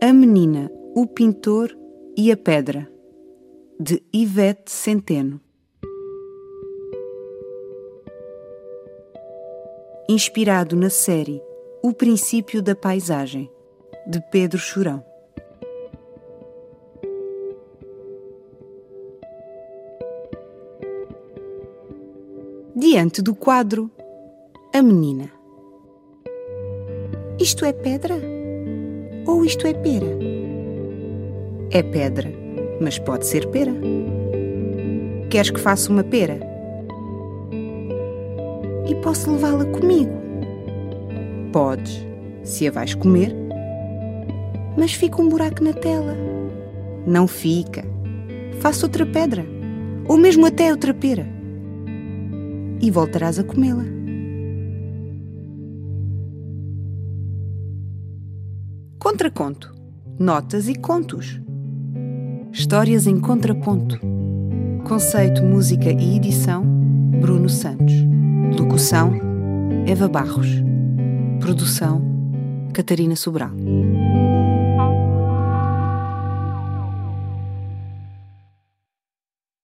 A Menina, o Pintor e a Pedra, de Ivete Centeno. Inspirado na série O Princípio da Paisagem, de Pedro Churão. Diante do quadro, a menina. Isto é pedra? Ou isto é pera? É pedra, mas pode ser pera. Queres que faça uma pera? E posso levá-la comigo? Podes, se a vais comer. Mas fica um buraco na tela. Não fica. Faça outra pedra, ou mesmo até outra pera. E voltarás a comê-la. Contraconto. Notas e contos. Histórias em contraponto. Conceito, música e edição: Bruno Santos. Locução: Eva Barros. Produção: Catarina Sobral.